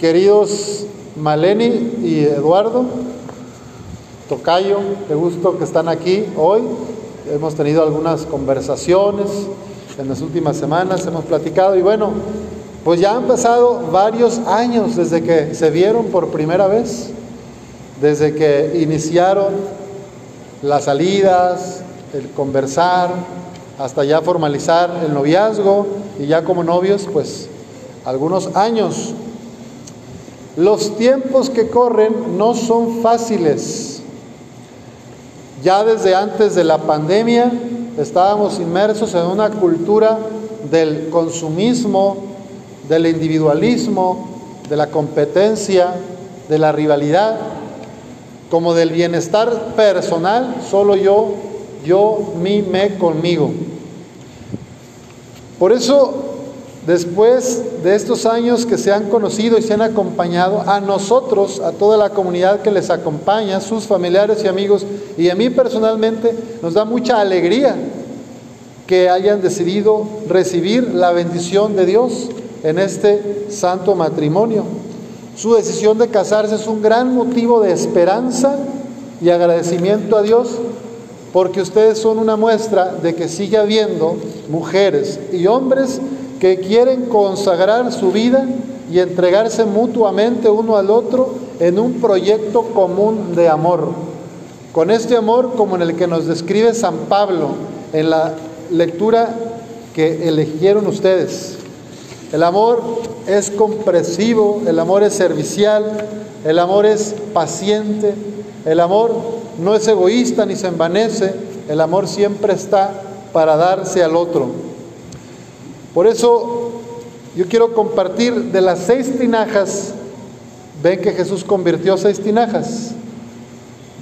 Queridos Maleni y Eduardo, Tocayo, qué gusto que están aquí hoy. Hemos tenido algunas conversaciones en las últimas semanas, hemos platicado y bueno, pues ya han pasado varios años desde que se vieron por primera vez, desde que iniciaron las salidas, el conversar, hasta ya formalizar el noviazgo y ya como novios, pues algunos años. Los tiempos que corren no son fáciles. Ya desde antes de la pandemia estábamos inmersos en una cultura del consumismo, del individualismo, de la competencia, de la rivalidad, como del bienestar personal, solo yo, yo, mi, me, conmigo. Por eso Después de estos años que se han conocido y se han acompañado, a nosotros, a toda la comunidad que les acompaña, sus familiares y amigos, y a mí personalmente, nos da mucha alegría que hayan decidido recibir la bendición de Dios en este santo matrimonio. Su decisión de casarse es un gran motivo de esperanza y agradecimiento a Dios porque ustedes son una muestra de que sigue habiendo mujeres y hombres que quieren consagrar su vida y entregarse mutuamente uno al otro en un proyecto común de amor. Con este amor como en el que nos describe San Pablo en la lectura que eligieron ustedes. El amor es compresivo, el amor es servicial, el amor es paciente, el amor no es egoísta ni se envanece, el amor siempre está para darse al otro. Por eso yo quiero compartir de las seis tinajas, ven que Jesús convirtió seis tinajas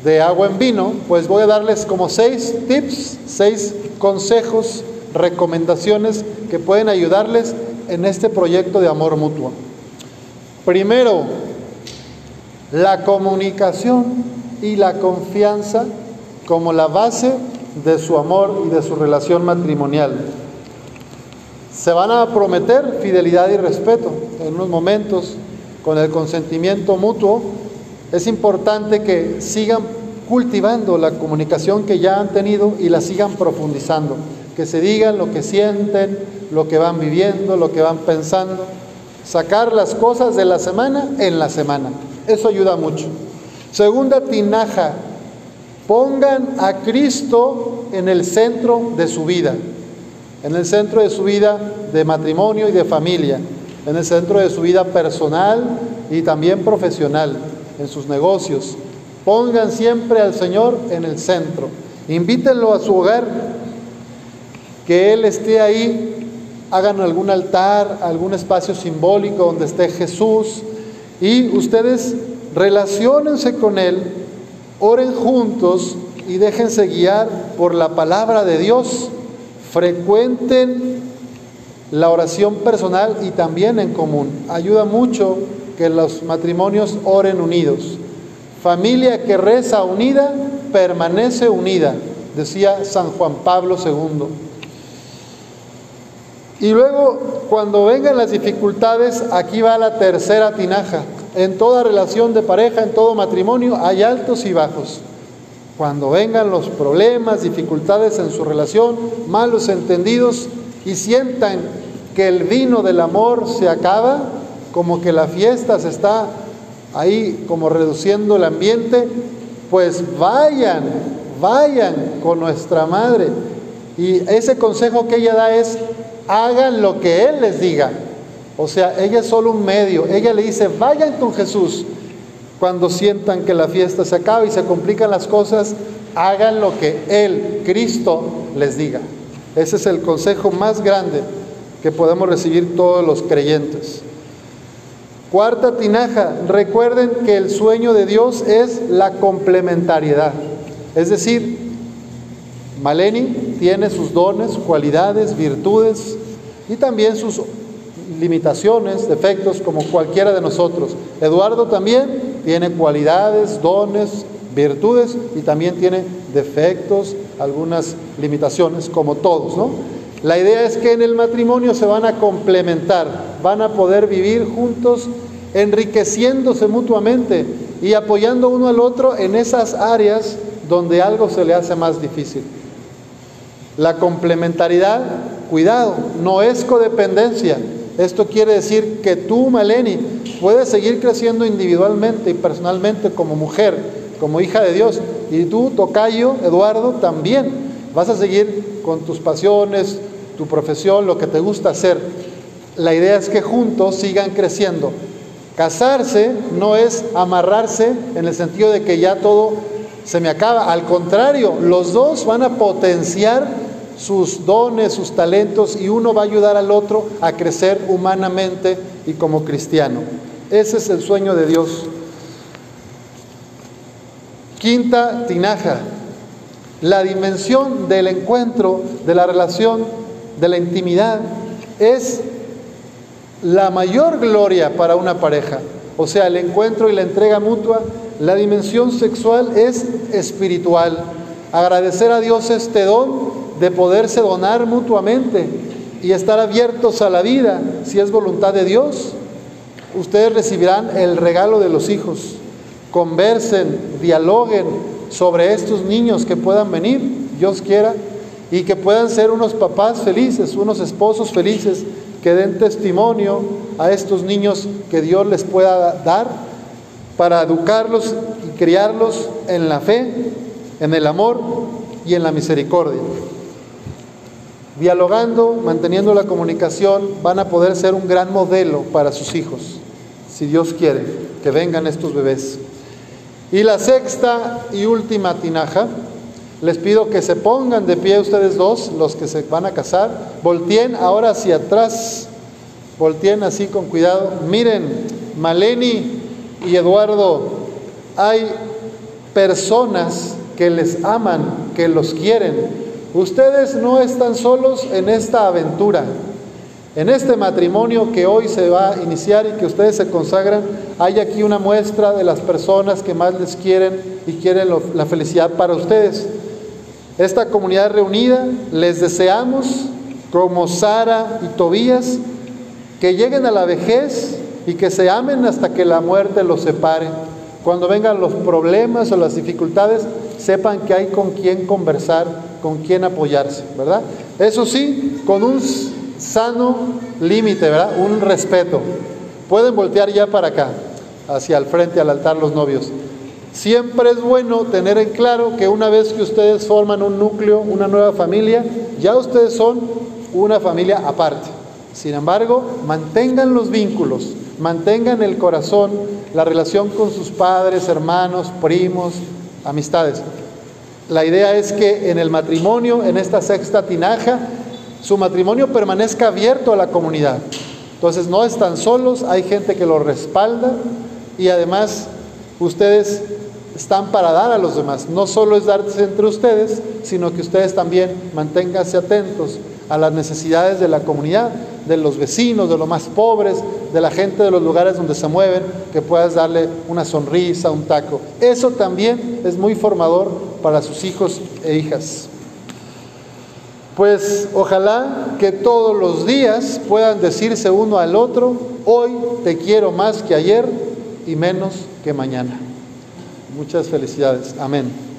de agua en vino, pues voy a darles como seis tips, seis consejos, recomendaciones que pueden ayudarles en este proyecto de amor mutuo. Primero, la comunicación y la confianza como la base de su amor y de su relación matrimonial. Se van a prometer fidelidad y respeto en unos momentos con el consentimiento mutuo. Es importante que sigan cultivando la comunicación que ya han tenido y la sigan profundizando. Que se digan lo que sienten, lo que van viviendo, lo que van pensando. Sacar las cosas de la semana en la semana. Eso ayuda mucho. Segunda tinaja, pongan a Cristo en el centro de su vida en el centro de su vida de matrimonio y de familia, en el centro de su vida personal y también profesional, en sus negocios. Pongan siempre al Señor en el centro. Invítenlo a su hogar, que Él esté ahí, hagan algún altar, algún espacio simbólico donde esté Jesús y ustedes relaciónense con Él, oren juntos y déjense guiar por la palabra de Dios frecuenten la oración personal y también en común. Ayuda mucho que los matrimonios oren unidos. Familia que reza unida, permanece unida, decía San Juan Pablo II. Y luego, cuando vengan las dificultades, aquí va la tercera tinaja. En toda relación de pareja, en todo matrimonio, hay altos y bajos. Cuando vengan los problemas, dificultades en su relación, malos entendidos y sientan que el vino del amor se acaba, como que la fiesta se está ahí como reduciendo el ambiente, pues vayan, vayan con nuestra madre. Y ese consejo que ella da es, hagan lo que Él les diga. O sea, ella es solo un medio. Ella le dice, vayan con Jesús cuando sientan que la fiesta se acaba y se complican las cosas, hagan lo que Él, Cristo, les diga. Ese es el consejo más grande que podemos recibir todos los creyentes. Cuarta tinaja, recuerden que el sueño de Dios es la complementariedad. Es decir, Maleni tiene sus dones, cualidades, virtudes y también sus limitaciones, defectos, como cualquiera de nosotros. Eduardo también tiene cualidades, dones, virtudes y también tiene defectos, algunas limitaciones, como todos, ¿no? La idea es que en el matrimonio se van a complementar, van a poder vivir juntos enriqueciéndose mutuamente y apoyando uno al otro en esas áreas donde algo se le hace más difícil. La complementariedad, cuidado, no es codependencia. Esto quiere decir que tú, Maleni, puedes seguir creciendo individualmente y personalmente como mujer, como hija de Dios. Y tú, Tocayo, Eduardo, también vas a seguir con tus pasiones, tu profesión, lo que te gusta hacer. La idea es que juntos sigan creciendo. Casarse no es amarrarse en el sentido de que ya todo se me acaba. Al contrario, los dos van a potenciar sus dones, sus talentos y uno va a ayudar al otro a crecer humanamente y como cristiano. Ese es el sueño de Dios. Quinta tinaja, la dimensión del encuentro, de la relación, de la intimidad, es la mayor gloria para una pareja. O sea, el encuentro y la entrega mutua, la dimensión sexual es espiritual. Agradecer a Dios este don de poderse donar mutuamente y estar abiertos a la vida, si es voluntad de Dios, ustedes recibirán el regalo de los hijos. Conversen, dialoguen sobre estos niños que puedan venir, Dios quiera, y que puedan ser unos papás felices, unos esposos felices, que den testimonio a estos niños que Dios les pueda dar para educarlos y criarlos en la fe, en el amor y en la misericordia dialogando, manteniendo la comunicación, van a poder ser un gran modelo para sus hijos, si Dios quiere, que vengan estos bebés. Y la sexta y última tinaja, les pido que se pongan de pie ustedes dos, los que se van a casar, volteen ahora hacia atrás, volteen así con cuidado. Miren, Maleni y Eduardo, hay personas que les aman, que los quieren, Ustedes no están solos en esta aventura, en este matrimonio que hoy se va a iniciar y que ustedes se consagran. Hay aquí una muestra de las personas que más les quieren y quieren la felicidad para ustedes. Esta comunidad reunida, les deseamos, como Sara y Tobías, que lleguen a la vejez y que se amen hasta que la muerte los separe. Cuando vengan los problemas o las dificultades, sepan que hay con quien conversar con quién apoyarse, ¿verdad? Eso sí, con un sano límite, ¿verdad? Un respeto. Pueden voltear ya para acá, hacia el frente al altar los novios. Siempre es bueno tener en claro que una vez que ustedes forman un núcleo, una nueva familia, ya ustedes son una familia aparte. Sin embargo, mantengan los vínculos, mantengan el corazón, la relación con sus padres, hermanos, primos, amistades. La idea es que en el matrimonio, en esta sexta tinaja, su matrimonio permanezca abierto a la comunidad. Entonces no están solos, hay gente que los respalda y además ustedes están para dar a los demás. No solo es darse entre ustedes, sino que ustedes también manténganse atentos a las necesidades de la comunidad, de los vecinos, de los más pobres, de la gente de los lugares donde se mueven, que puedas darle una sonrisa, un taco. Eso también es muy formador para sus hijos e hijas. Pues ojalá que todos los días puedan decirse uno al otro, hoy te quiero más que ayer y menos que mañana. Muchas felicidades. Amén.